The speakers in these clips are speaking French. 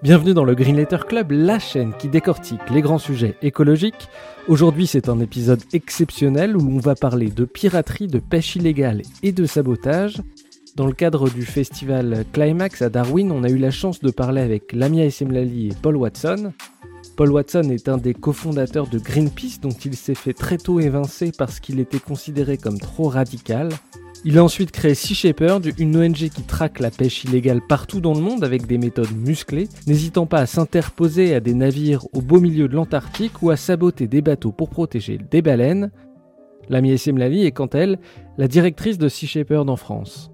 Bienvenue dans le Green Letter Club, la chaîne qui décortique les grands sujets écologiques. Aujourd'hui, c'est un épisode exceptionnel où on va parler de piraterie, de pêche illégale et de sabotage. Dans le cadre du festival Climax à Darwin, on a eu la chance de parler avec Lamia Essemlali et Paul Watson. Paul Watson est un des cofondateurs de Greenpeace dont il s'est fait très tôt évincer parce qu'il était considéré comme trop radical. Il a ensuite créé Sea Shepherd, une ONG qui traque la pêche illégale partout dans le monde avec des méthodes musclées, n'hésitant pas à s'interposer à des navires au beau milieu de l'Antarctique ou à saboter des bateaux pour protéger des baleines. L'ami Essim Lali est quant à elle la directrice de Sea Shepherd en France.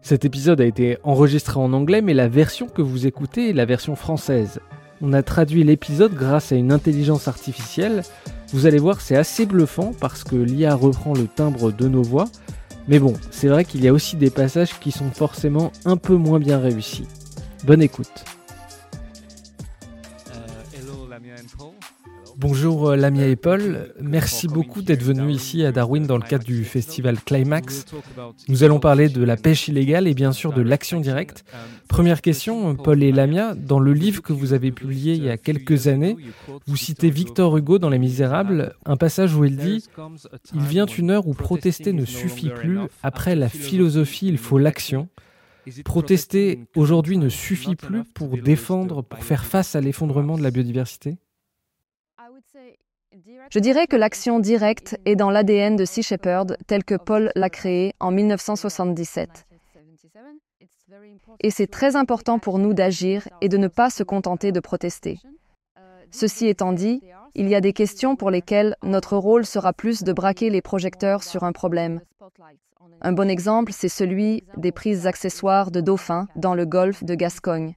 Cet épisode a été enregistré en anglais, mais la version que vous écoutez est la version française. On a traduit l'épisode grâce à une intelligence artificielle. Vous allez voir, c'est assez bluffant parce que l'IA reprend le timbre de nos voix, mais bon, c'est vrai qu'il y a aussi des passages qui sont forcément un peu moins bien réussis. Bonne écoute. Bonjour euh, Lamia et Paul, merci beaucoup d'être venus ici à Darwin dans le cadre du festival Climax. Nous allons parler de la pêche illégale et bien sûr de l'action directe. Première question, Paul et Lamia, dans le livre que vous avez publié il y a quelques années, vous citez Victor Hugo dans Les Misérables, un passage où il dit ⁇ Il vient une heure où protester ne suffit plus, après la philosophie il faut l'action ⁇ Protester aujourd'hui ne suffit plus pour défendre, pour faire face à l'effondrement de la biodiversité? Je dirais que l'action directe est dans l'ADN de Sea Shepherd tel que Paul l'a créé en 1977. Et c'est très important pour nous d'agir et de ne pas se contenter de protester. Ceci étant dit, il y a des questions pour lesquelles notre rôle sera plus de braquer les projecteurs sur un problème. Un bon exemple, c'est celui des prises accessoires de dauphins dans le golfe de Gascogne.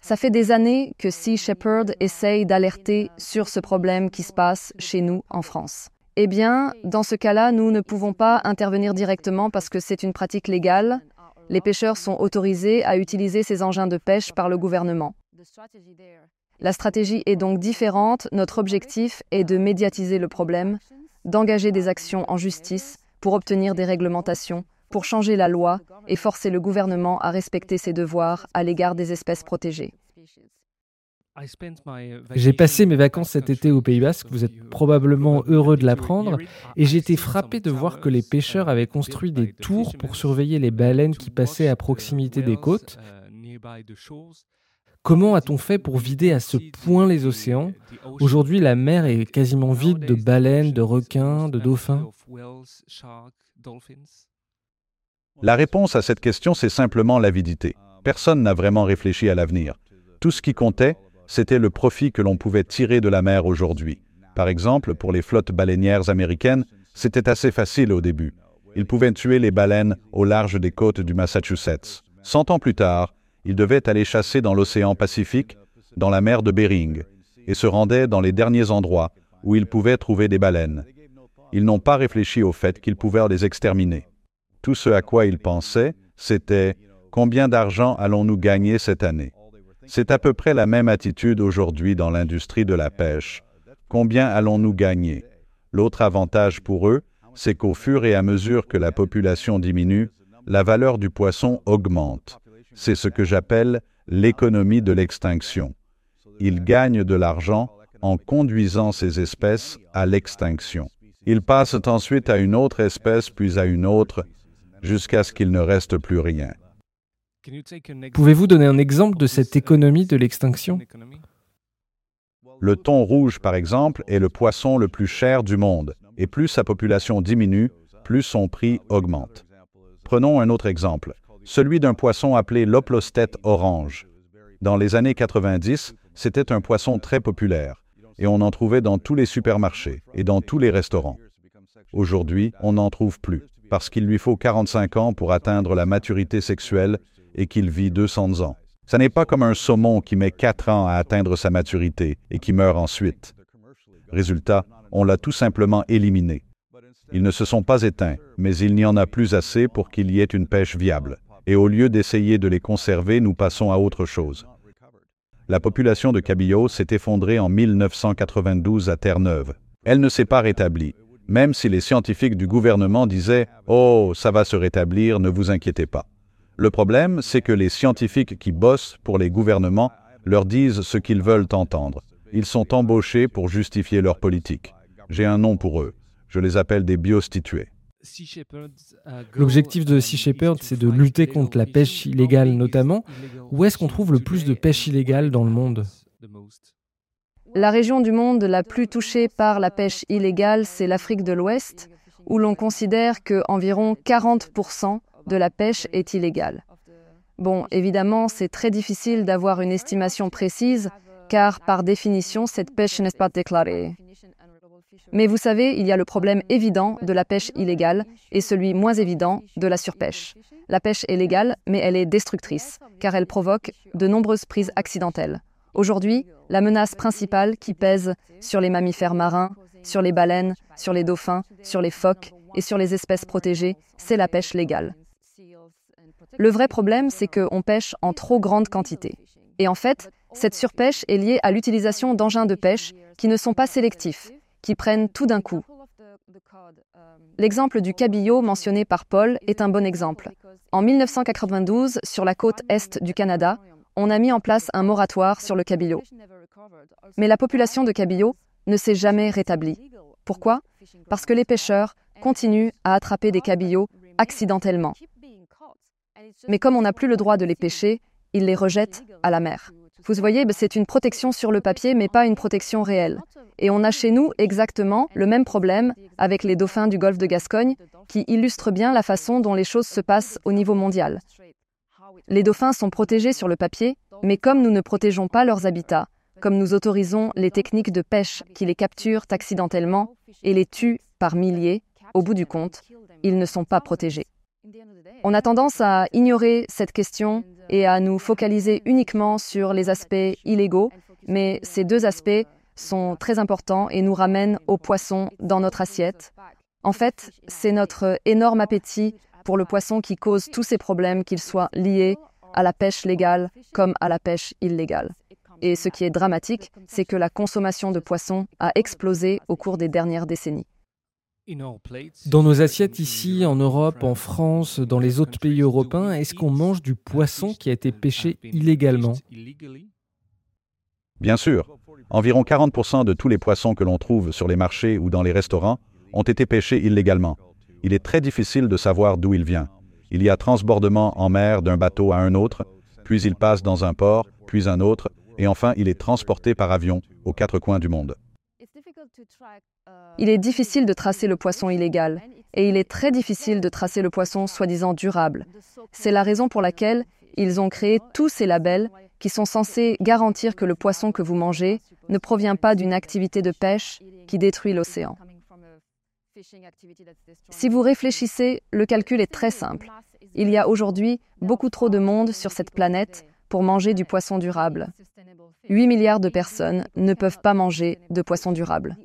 Ça fait des années que Sea Shepherd essaye d'alerter sur ce problème qui se passe chez nous en France. Eh bien, dans ce cas-là, nous ne pouvons pas intervenir directement parce que c'est une pratique légale. Les pêcheurs sont autorisés à utiliser ces engins de pêche par le gouvernement. La stratégie est donc différente. Notre objectif est de médiatiser le problème, d'engager des actions en justice pour obtenir des réglementations pour changer la loi et forcer le gouvernement à respecter ses devoirs à l'égard des espèces protégées. J'ai passé mes vacances cet été au Pays Basque, vous êtes probablement heureux de l'apprendre, et j'ai été frappé de voir que les pêcheurs avaient construit des tours pour surveiller les baleines qui passaient à proximité des côtes. Comment a-t-on fait pour vider à ce point les océans? Aujourd'hui, la mer est quasiment vide de baleines, de requins, de dauphins. La réponse à cette question, c'est simplement l'avidité. Personne n'a vraiment réfléchi à l'avenir. Tout ce qui comptait, c'était le profit que l'on pouvait tirer de la mer aujourd'hui. Par exemple, pour les flottes baleinières américaines, c'était assez facile au début. Ils pouvaient tuer les baleines au large des côtes du Massachusetts. Cent ans plus tard, ils devaient aller chasser dans l'océan Pacifique, dans la mer de Bering, et se rendaient dans les derniers endroits où ils pouvaient trouver des baleines. Ils n'ont pas réfléchi au fait qu'ils pouvaient les exterminer. Tout ce à quoi ils pensaient, c'était combien d'argent allons-nous gagner cette année? C'est à peu près la même attitude aujourd'hui dans l'industrie de la pêche. Combien allons-nous gagner? L'autre avantage pour eux, c'est qu'au fur et à mesure que la population diminue, la valeur du poisson augmente. C'est ce que j'appelle l'économie de l'extinction. Ils gagnent de l'argent en conduisant ces espèces à l'extinction. Ils passent ensuite à une autre espèce, puis à une autre, jusqu'à ce qu'il ne reste plus rien. Pouvez-vous donner un exemple de cette économie de l'extinction? Le thon rouge, par exemple, est le poisson le plus cher du monde, et plus sa population diminue, plus son prix augmente. Prenons un autre exemple, celui d'un poisson appelé l'oplostette orange. Dans les années 90, c'était un poisson très populaire, et on en trouvait dans tous les supermarchés et dans tous les restaurants. Aujourd'hui, on n'en trouve plus parce qu'il lui faut 45 ans pour atteindre la maturité sexuelle et qu'il vit 200 ans. Ce n'est pas comme un saumon qui met quatre ans à atteindre sa maturité et qui meurt ensuite. Résultat, on l'a tout simplement éliminé. Ils ne se sont pas éteints, mais il n'y en a plus assez pour qu'il y ait une pêche viable. Et au lieu d'essayer de les conserver, nous passons à autre chose. La population de cabillaud s'est effondrée en 1992 à Terre-Neuve. Elle ne s'est pas rétablie, même si les scientifiques du gouvernement disaient ⁇ Oh, ça va se rétablir, ne vous inquiétez pas ⁇ Le problème, c'est que les scientifiques qui bossent pour les gouvernements leur disent ce qu'ils veulent entendre. Ils sont embauchés pour justifier leur politique. J'ai un nom pour eux. Je les appelle des biostitués. L'objectif de Sea Shepherd, c'est de lutter contre la pêche illégale notamment. Où est-ce qu'on trouve le plus de pêche illégale dans le monde? La région du monde la plus touchée par la pêche illégale, c'est l'Afrique de l'Ouest, où l'on considère que environ 40% de la pêche est illégale. Bon, évidemment, c'est très difficile d'avoir une estimation précise, car par définition, cette pêche n'est pas déclarée. Mais vous savez, il y a le problème évident de la pêche illégale et celui moins évident de la surpêche. La pêche est légale, mais elle est destructrice, car elle provoque de nombreuses prises accidentelles. Aujourd'hui, la menace principale qui pèse sur les mammifères marins, sur les baleines, sur les dauphins, sur les phoques et sur les espèces protégées, c'est la pêche légale. Le vrai problème, c'est qu'on pêche en trop grande quantité. Et en fait, cette surpêche est liée à l'utilisation d'engins de pêche qui ne sont pas sélectifs, qui prennent tout d'un coup. L'exemple du cabillaud mentionné par Paul est un bon exemple. En 1992, sur la côte est du Canada, on a mis en place un moratoire sur le cabillaud. Mais la population de cabillaud ne s'est jamais rétablie. Pourquoi? Parce que les pêcheurs continuent à attraper des cabillauds accidentellement. Mais comme on n'a plus le droit de les pêcher, ils les rejettent à la mer. Vous voyez, bah, c'est une protection sur le papier, mais pas une protection réelle. Et on a chez nous exactement le même problème avec les dauphins du golfe de Gascogne, qui illustre bien la façon dont les choses se passent au niveau mondial. Les dauphins sont protégés sur le papier, mais comme nous ne protégeons pas leurs habitats, comme nous autorisons les techniques de pêche qui les capturent accidentellement et les tuent par milliers, au bout du compte, ils ne sont pas protégés. On a tendance à ignorer cette question et à nous focaliser uniquement sur les aspects illégaux, mais ces deux aspects sont très importants et nous ramènent au poisson dans notre assiette. En fait, c'est notre énorme appétit pour le poisson qui cause tous ces problèmes, qu'ils soient liés à la pêche légale comme à la pêche illégale. Et ce qui est dramatique, c'est que la consommation de poissons a explosé au cours des dernières décennies. Dans nos assiettes ici, en Europe, en France, dans les autres pays européens, est-ce qu'on mange du poisson qui a été pêché illégalement? Bien sûr. Environ 40% de tous les poissons que l'on trouve sur les marchés ou dans les restaurants ont été pêchés illégalement. Il est très difficile de savoir d'où il vient. Il y a transbordement en mer d'un bateau à un autre, puis il passe dans un port, puis un autre, et enfin il est transporté par avion aux quatre coins du monde. Il est difficile de tracer le poisson illégal et il est très difficile de tracer le poisson soi-disant durable. C'est la raison pour laquelle ils ont créé tous ces labels qui sont censés garantir que le poisson que vous mangez ne provient pas d'une activité de pêche qui détruit l'océan. Si vous réfléchissez, le calcul est très simple. Il y a aujourd'hui beaucoup trop de monde sur cette planète pour manger du poisson durable. 8 milliards de personnes ne peuvent pas manger de poisson durable.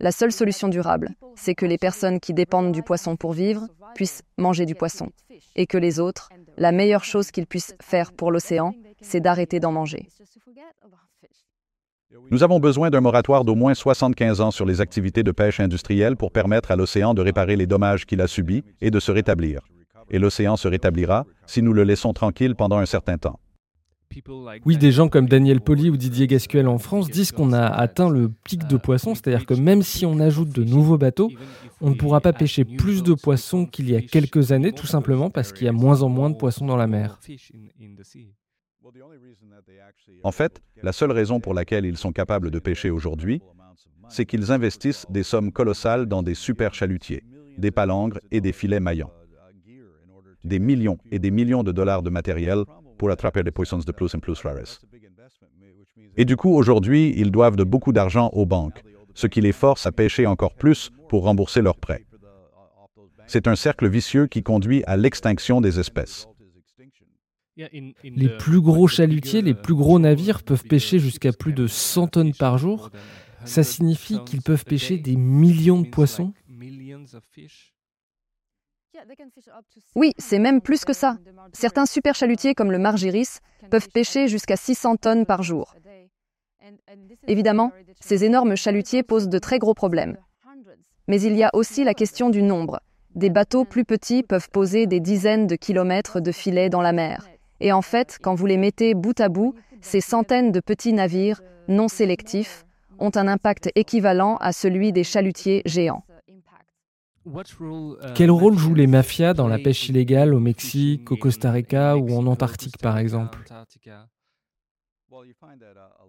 La seule solution durable, c'est que les personnes qui dépendent du poisson pour vivre puissent manger du poisson, et que les autres, la meilleure chose qu'ils puissent faire pour l'océan, c'est d'arrêter d'en manger. Nous avons besoin d'un moratoire d'au moins 75 ans sur les activités de pêche industrielle pour permettre à l'océan de réparer les dommages qu'il a subis et de se rétablir. Et l'océan se rétablira si nous le laissons tranquille pendant un certain temps. Oui, des gens comme Daniel Poli ou Didier Gasquel en France disent qu'on a atteint le pic de poissons, c'est-à-dire que même si on ajoute de nouveaux bateaux, on ne pourra pas pêcher plus de poissons qu'il y a quelques années, tout simplement parce qu'il y a moins en moins de poissons dans la mer. En fait, la seule raison pour laquelle ils sont capables de pêcher aujourd'hui, c'est qu'ils investissent des sommes colossales dans des super chalutiers, des palangres et des filets maillants. Des millions et des millions de dollars de matériel pour attraper les poissons de plus en plus rares. Et du coup, aujourd'hui, ils doivent de beaucoup d'argent aux banques, ce qui les force à pêcher encore plus pour rembourser leurs prêts. C'est un cercle vicieux qui conduit à l'extinction des espèces. Les plus gros chalutiers, les plus gros navires peuvent pêcher jusqu'à plus de 100 tonnes par jour. Ça signifie qu'ils peuvent pêcher des millions de poissons Oui, c'est même plus que ça. Certains super chalutiers comme le Margiris peuvent pêcher jusqu'à 600 tonnes par jour. Évidemment, ces énormes chalutiers posent de très gros problèmes. Mais il y a aussi la question du nombre. Des bateaux plus petits peuvent poser des dizaines de kilomètres de filets dans la mer. Et en fait, quand vous les mettez bout à bout, ces centaines de petits navires non sélectifs ont un impact équivalent à celui des chalutiers géants. Quel rôle jouent les mafias dans la pêche illégale au Mexique, au Costa Rica ou en Antarctique par exemple?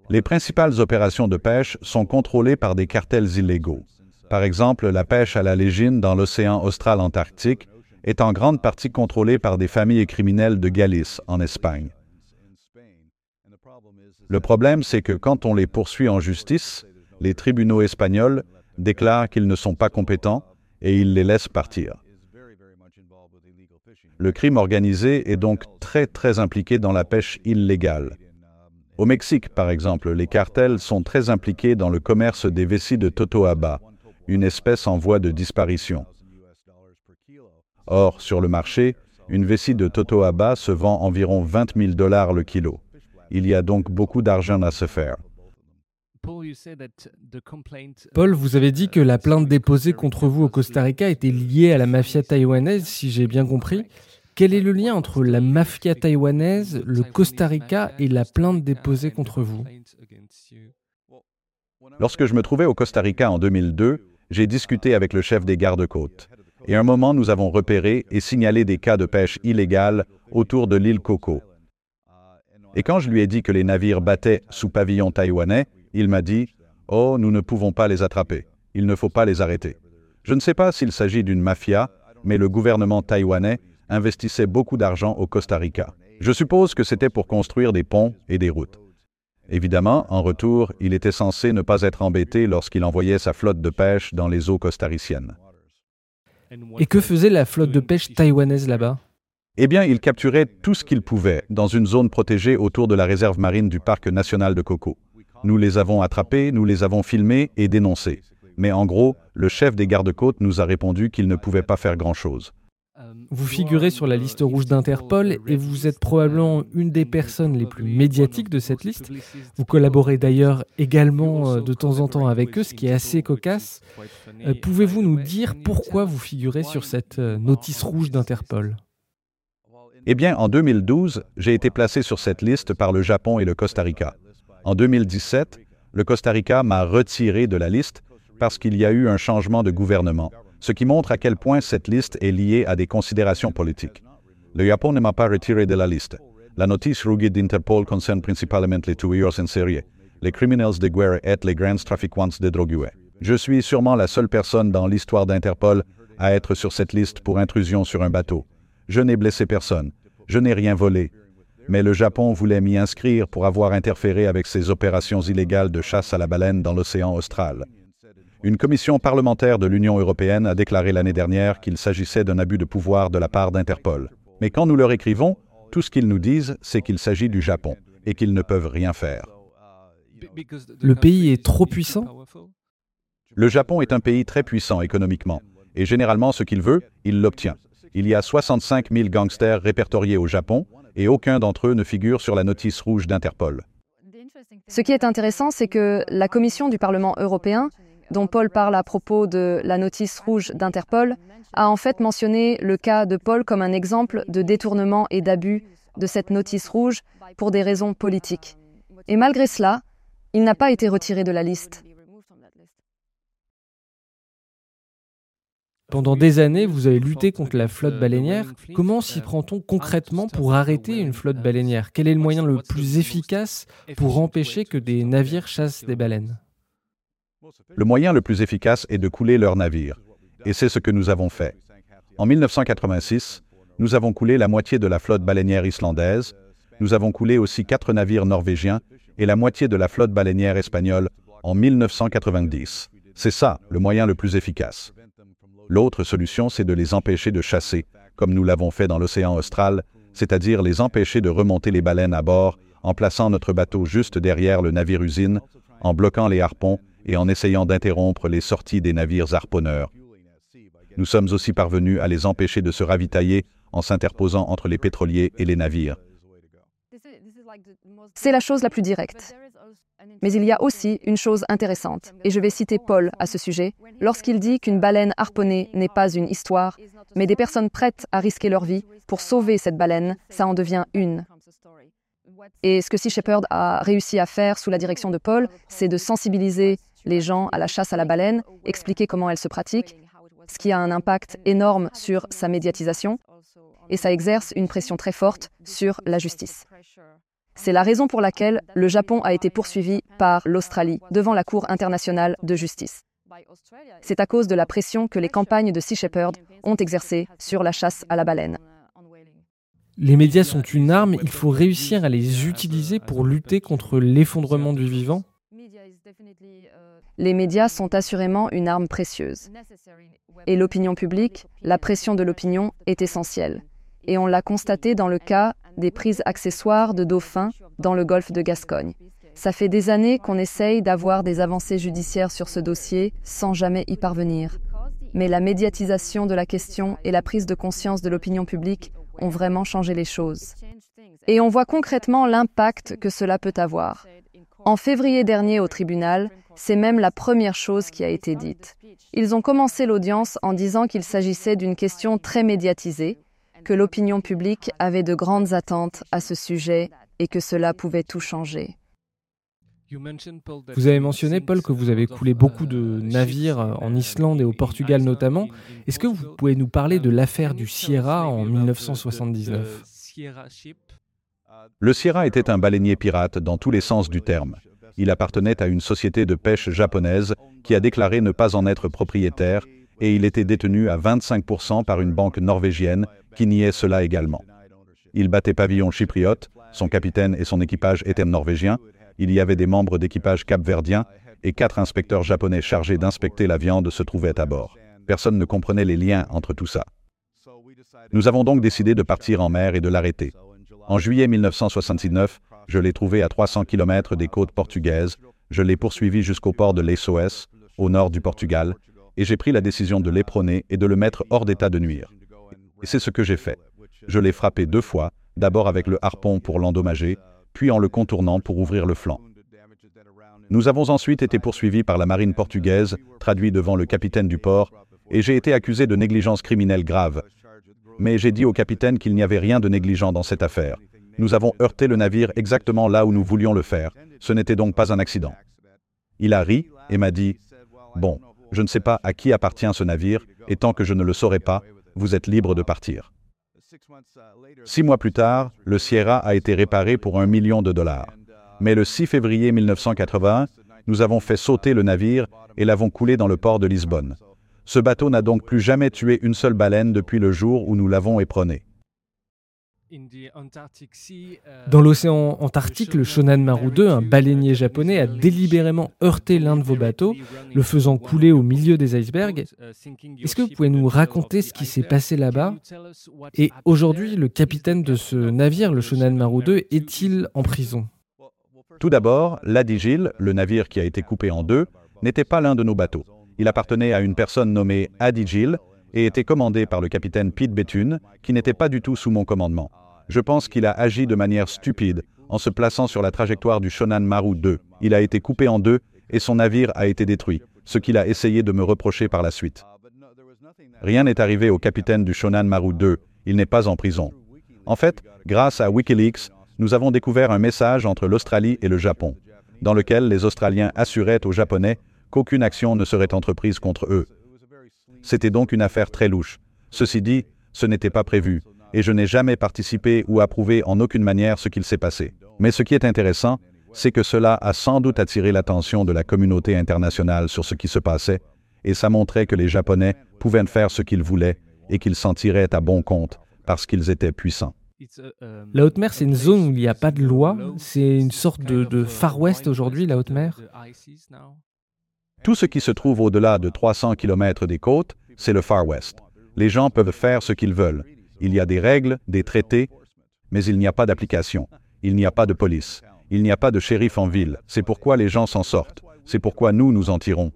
Les principales opérations de pêche sont contrôlées par des cartels illégaux. Par exemple, la pêche à la légine dans l'océan austral-antarctique est en grande partie contrôlée par des familles criminelles de Galice, en Espagne. Le problème, c'est que quand on les poursuit en justice, les tribunaux espagnols déclarent qu'ils ne sont pas compétents et ils les laissent partir. Le crime organisé est donc très très impliqué dans la pêche illégale. Au Mexique, par exemple, les cartels sont très impliqués dans le commerce des vessies de totoaba, une espèce en voie de disparition. Or, sur le marché, une vessie de totoaba se vend environ 20 000 dollars le kilo. Il y a donc beaucoup d'argent à se faire. Paul, vous avez dit que la plainte déposée contre vous au Costa Rica était liée à la mafia taïwanaise, si j'ai bien compris. Quel est le lien entre la mafia taïwanaise, le Costa Rica et la plainte déposée contre vous? Lorsque je me trouvais au Costa Rica en 2002, j'ai discuté avec le chef des gardes-côtes. Et à un moment, nous avons repéré et signalé des cas de pêche illégale autour de l'île Coco. Et quand je lui ai dit que les navires battaient sous pavillon taïwanais, il m'a dit Oh, nous ne pouvons pas les attraper. Il ne faut pas les arrêter. Je ne sais pas s'il s'agit d'une mafia, mais le gouvernement taïwanais investissait beaucoup d'argent au Costa Rica. Je suppose que c'était pour construire des ponts et des routes. Évidemment, en retour, il était censé ne pas être embêté lorsqu'il envoyait sa flotte de pêche dans les eaux costariciennes. Et que faisait la flotte de pêche taïwanaise là-bas Eh bien, il capturait tout ce qu'il pouvait dans une zone protégée autour de la réserve marine du parc national de Coco. Nous les avons attrapés, nous les avons filmés et dénoncés. Mais en gros, le chef des gardes-côtes nous a répondu qu'il ne pouvait pas faire grand-chose. Vous figurez sur la liste rouge d'Interpol et vous êtes probablement une des personnes les plus médiatiques de cette liste. Vous collaborez d'ailleurs également euh, de temps en temps avec eux, ce qui est assez cocasse. Euh, pouvez-vous nous dire pourquoi vous figurez sur cette euh, notice rouge d'Interpol? Eh bien, en 2012, j'ai été placé sur cette liste par le Japon et le Costa Rica. En 2017, le Costa Rica m'a retiré de la liste parce qu'il y a eu un changement de gouvernement ce qui montre à quel point cette liste est liée à des considérations politiques. Le Japon ne m'a pas retiré de la liste. La notice rouge d'Interpol concerne principalement les tueurs en série, les criminels de guerre et les grands trafiquants de drogue. Je suis sûrement la seule personne dans l'histoire d'Interpol à être sur cette liste pour intrusion sur un bateau. Je n'ai blessé personne. Je n'ai rien volé. Mais le Japon voulait m'y inscrire pour avoir interféré avec ses opérations illégales de chasse à la baleine dans l'océan austral. Une commission parlementaire de l'Union européenne a déclaré l'année dernière qu'il s'agissait d'un abus de pouvoir de la part d'Interpol. Mais quand nous leur écrivons, tout ce qu'ils nous disent, c'est qu'il s'agit du Japon et qu'ils ne peuvent rien faire. Le pays est trop puissant? Le Japon est un pays très puissant économiquement, et généralement ce qu'il veut, il l'obtient. Il y a 65 000 gangsters répertoriés au Japon, et aucun d'entre eux ne figure sur la notice rouge d'Interpol. Ce qui est intéressant, c'est que la Commission du Parlement européen dont Paul parle à propos de la notice rouge d'Interpol, a en fait mentionné le cas de Paul comme un exemple de détournement et d'abus de cette notice rouge pour des raisons politiques. Et malgré cela, il n'a pas été retiré de la liste. Pendant des années, vous avez lutté contre la flotte baleinière. Comment s'y prend-on concrètement pour arrêter une flotte baleinière? Quel est le moyen le plus efficace pour empêcher que des navires chassent des baleines? Le moyen le plus efficace est de couler leurs navires, et c'est ce que nous avons fait. En 1986, nous avons coulé la moitié de la flotte baleinière islandaise, nous avons coulé aussi quatre navires norvégiens et la moitié de la flotte baleinière espagnole en 1990. C'est ça le moyen le plus efficace. L'autre solution, c'est de les empêcher de chasser, comme nous l'avons fait dans l'océan austral, c'est-à-dire les empêcher de remonter les baleines à bord en plaçant notre bateau juste derrière le navire usine, en bloquant les harpons et en essayant d'interrompre les sorties des navires harponneurs. Nous sommes aussi parvenus à les empêcher de se ravitailler en s'interposant entre les pétroliers et les navires. C'est la chose la plus directe. Mais il y a aussi une chose intéressante, et je vais citer Paul à ce sujet, lorsqu'il dit qu'une baleine harponnée n'est pas une histoire, mais des personnes prêtes à risquer leur vie pour sauver cette baleine, ça en devient une. Et ce que Sea Shepherd a réussi à faire sous la direction de Paul, c'est de sensibiliser les gens à la chasse à la baleine, expliquer comment elle se pratique, ce qui a un impact énorme sur sa médiatisation, et ça exerce une pression très forte sur la justice. C'est la raison pour laquelle le Japon a été poursuivi par l'Australie devant la Cour internationale de justice. C'est à cause de la pression que les campagnes de Sea Shepherd ont exercée sur la chasse à la baleine. Les médias sont une arme, il faut réussir à les utiliser pour lutter contre l'effondrement du vivant Les médias sont assurément une arme précieuse. Et l'opinion publique, la pression de l'opinion est essentielle. Et on l'a constaté dans le cas des prises accessoires de dauphins dans le golfe de Gascogne. Ça fait des années qu'on essaye d'avoir des avancées judiciaires sur ce dossier sans jamais y parvenir. Mais la médiatisation de la question et la prise de conscience de l'opinion publique ont vraiment changé les choses. Et on voit concrètement l'impact que cela peut avoir. En février dernier au tribunal, c'est même la première chose qui a été dite. Ils ont commencé l'audience en disant qu'il s'agissait d'une question très médiatisée, que l'opinion publique avait de grandes attentes à ce sujet et que cela pouvait tout changer. Vous avez mentionné, Paul, que vous avez coulé beaucoup de navires en Islande et au Portugal notamment. Est-ce que vous pouvez nous parler de l'affaire du Sierra en 1979 Le Sierra était un baleinier pirate dans tous les sens du terme. Il appartenait à une société de pêche japonaise qui a déclaré ne pas en être propriétaire et il était détenu à 25% par une banque norvégienne qui niait cela également. Il battait pavillon chypriote, son capitaine et son équipage étaient norvégiens, il y avait des membres d'équipage capverdiens et quatre inspecteurs japonais chargés d'inspecter la viande se trouvaient à bord. Personne ne comprenait les liens entre tout ça. Nous avons donc décidé de partir en mer et de l'arrêter. En juillet 1969, je l'ai trouvé à 300 km des côtes portugaises, je l'ai poursuivi jusqu'au port de l'Essos, au nord du Portugal, et j'ai pris la décision de l'éperonner et de le mettre hors d'état de nuire. Et c'est ce que j'ai fait. Je l'ai frappé deux fois, d'abord avec le harpon pour l'endommager, puis en le contournant pour ouvrir le flanc. Nous avons ensuite été poursuivis par la marine portugaise, traduit devant le capitaine du port, et j'ai été accusé de négligence criminelle grave. Mais j'ai dit au capitaine qu'il n'y avait rien de négligent dans cette affaire. Nous avons heurté le navire exactement là où nous voulions le faire. Ce n'était donc pas un accident. Il a ri et m'a dit, Bon, je ne sais pas à qui appartient ce navire, et tant que je ne le saurai pas, vous êtes libre de partir. Six mois plus tard, le Sierra a été réparé pour un million de dollars. Mais le 6 février 1981, nous avons fait sauter le navire et l'avons coulé dans le port de Lisbonne. Ce bateau n'a donc plus jamais tué une seule baleine depuis le jour où nous l'avons éperonné. Dans l'océan Antarctique, le Shonan Maru 2, un baleinier japonais, a délibérément heurté l'un de vos bateaux, le faisant couler au milieu des icebergs. Est-ce que vous pouvez nous raconter ce qui s'est passé là-bas? Et aujourd'hui, le capitaine de ce navire, le Shonan Maru 2, est-il en prison? Tout d'abord, l'Adigil, le navire qui a été coupé en deux, n'était pas l'un de nos bateaux. Il appartenait à une personne nommée Adigil et était commandé par le capitaine Pete Bethune, qui n'était pas du tout sous mon commandement. Je pense qu'il a agi de manière stupide en se plaçant sur la trajectoire du Shonan Maru 2. Il a été coupé en deux et son navire a été détruit, ce qu'il a essayé de me reprocher par la suite. Rien n'est arrivé au capitaine du Shonan Maru 2. Il n'est pas en prison. En fait, grâce à Wikileaks, nous avons découvert un message entre l'Australie et le Japon, dans lequel les Australiens assuraient aux Japonais qu'aucune action ne serait entreprise contre eux. C'était donc une affaire très louche. Ceci dit, ce n'était pas prévu et je n'ai jamais participé ou approuvé en aucune manière ce qu'il s'est passé. Mais ce qui est intéressant, c'est que cela a sans doute attiré l'attention de la communauté internationale sur ce qui se passait, et ça montrait que les Japonais pouvaient faire ce qu'ils voulaient et qu'ils s'en tiraient à bon compte parce qu'ils étaient puissants. La haute mer, c'est une zone où il n'y a pas de loi. C'est une sorte de, de Far West aujourd'hui, la haute mer. Tout ce qui se trouve au-delà de 300 km des côtes, c'est le Far West. Les gens peuvent faire ce qu'ils veulent. Il y a des règles, des traités, Mais il n'y a pas d'application, il n'y a pas de police, il n'y a pas de shérif en ville. C'est pourquoi les gens s'en sortent. C'est pourquoi nous nous en tirons.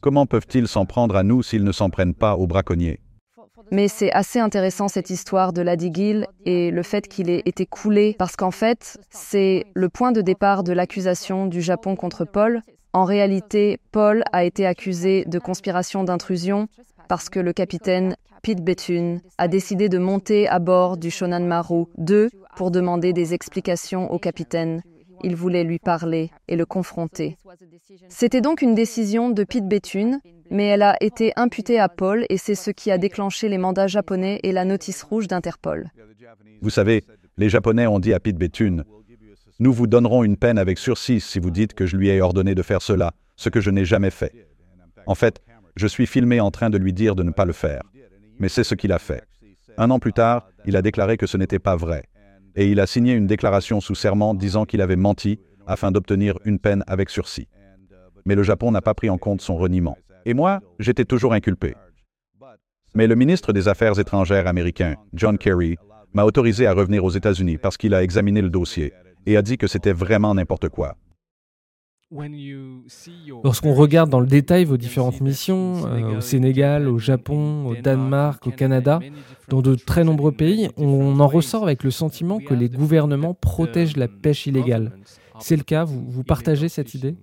Comment peuvent-ils s'en prendre à nous s'ils ne s'en prennent pas aux braconniers? Mais c'est assez intéressant cette histoire de Ladigil et le fait qu'il ait été coulé, parce qu'en fait, c'est le point de départ de l'accusation du Japon contre Paul. En réalité, Paul a été accusé de conspiration d'intrusion parce que le capitaine Pete Bethune a décidé de monter à bord du Shonan Maru 2 pour demander des explications au capitaine. Il voulait lui parler et le confronter. C'était donc une décision de Pete Bethune, mais elle a été imputée à Paul et c'est ce qui a déclenché les mandats japonais et la notice rouge d'Interpol. Vous savez, les Japonais ont dit à Pete Bethune Nous vous donnerons une peine avec sursis si vous dites que je lui ai ordonné de faire cela, ce que je n'ai jamais fait. En fait, je suis filmé en train de lui dire de ne pas le faire. Mais c'est ce qu'il a fait. Un an plus tard, il a déclaré que ce n'était pas vrai. Et il a signé une déclaration sous serment disant qu'il avait menti afin d'obtenir une peine avec sursis. Mais le Japon n'a pas pris en compte son reniement. Et moi, j'étais toujours inculpé. Mais le ministre des Affaires étrangères américain, John Kerry, m'a autorisé à revenir aux États-Unis parce qu'il a examiné le dossier et a dit que c'était vraiment n'importe quoi. Lorsqu'on regarde dans le détail vos différentes missions, euh, au Sénégal, au Japon, au Danemark, au Canada, dans de très nombreux pays, on en ressort avec le sentiment que les gouvernements protègent la pêche illégale. C'est le cas, vous, vous partagez cette idée?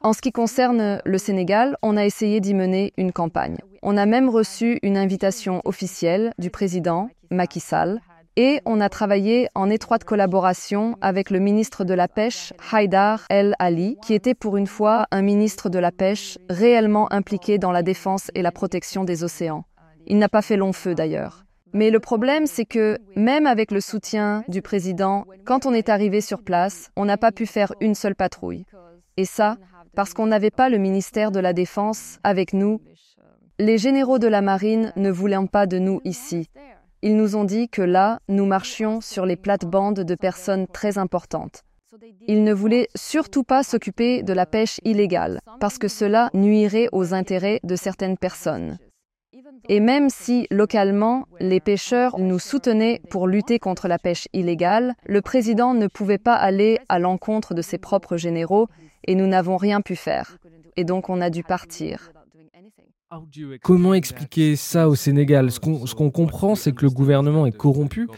En ce qui concerne le Sénégal, on a essayé d'y mener une campagne. On a même reçu une invitation officielle du président Macky Sall et on a travaillé en étroite collaboration avec le ministre de la Pêche, Haïdar El Ali, qui était pour une fois un ministre de la Pêche réellement impliqué dans la défense et la protection des océans. Il n'a pas fait long feu d'ailleurs. Mais le problème, c'est que même avec le soutien du président, quand on est arrivé sur place, on n'a pas pu faire une seule patrouille. Et ça, parce qu'on n'avait pas le ministère de la Défense avec nous. Les généraux de la marine ne voulaient pas de nous ici. Ils nous ont dit que là, nous marchions sur les plates-bandes de personnes très importantes. Ils ne voulaient surtout pas s'occuper de la pêche illégale, parce que cela nuirait aux intérêts de certaines personnes. Et même si, localement, les pêcheurs nous soutenaient pour lutter contre la pêche illégale, le président ne pouvait pas aller à l'encontre de ses propres généraux et nous n'avons rien pu faire. Et donc on a dû partir. Comment expliquer ça au Sénégal? Ce qu'on comprend, c'est que le gouvernement est corrompu.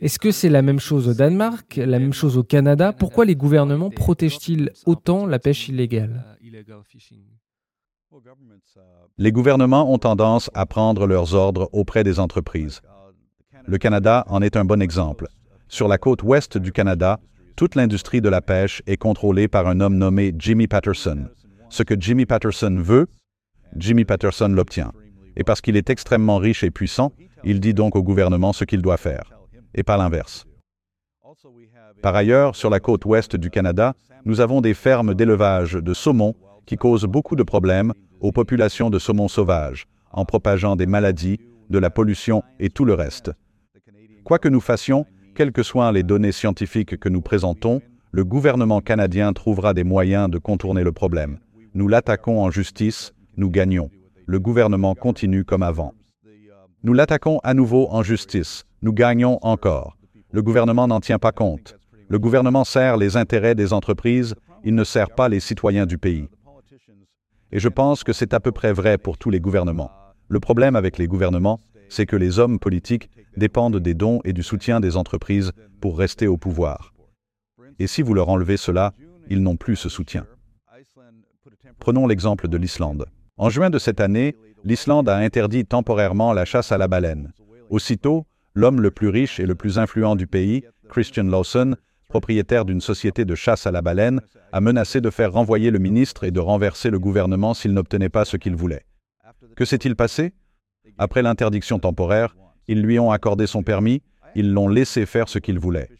Est-ce que c'est la même chose au Danemark, la même chose au Canada? Pourquoi les gouvernements protègent-ils autant la pêche illégale? Les gouvernements ont tendance à prendre leurs ordres auprès des entreprises. Le Canada en est un bon exemple. Sur la côte ouest du Canada, toute l'industrie de la pêche est contrôlée par un homme nommé Jimmy Patterson. Ce que Jimmy Patterson veut, Jimmy Patterson l'obtient. Et parce qu'il est extrêmement riche et puissant, il dit donc au gouvernement ce qu'il doit faire, et pas l'inverse. Par ailleurs, sur la côte ouest du Canada, nous avons des fermes d'élevage de saumon qui causent beaucoup de problèmes aux populations de saumon sauvages, en propageant des maladies, de la pollution et tout le reste. Quoi que nous fassions, quelles que soient les données scientifiques que nous présentons, le gouvernement canadien trouvera des moyens de contourner le problème. Nous l'attaquons en justice nous gagnons. Le gouvernement continue comme avant. Nous l'attaquons à nouveau en justice. Nous gagnons encore. Le gouvernement n'en tient pas compte. Le gouvernement sert les intérêts des entreprises, il ne sert pas les citoyens du pays. Et je pense que c'est à peu près vrai pour tous les gouvernements. Le problème avec les gouvernements, c'est que les hommes politiques dépendent des dons et du soutien des entreprises pour rester au pouvoir. Et si vous leur enlevez cela, ils n'ont plus ce soutien. Prenons l'exemple de l'Islande. En juin de cette année, l'Islande a interdit temporairement la chasse à la baleine. Aussitôt, l'homme le plus riche et le plus influent du pays, Christian Lawson, propriétaire d'une société de chasse à la baleine, a menacé de faire renvoyer le ministre et de renverser le gouvernement s'il n'obtenait pas ce qu'il voulait. Que s'est-il passé? Après l'interdiction temporaire, ils lui ont accordé son permis, ils l'ont laissé faire ce qu'il voulait.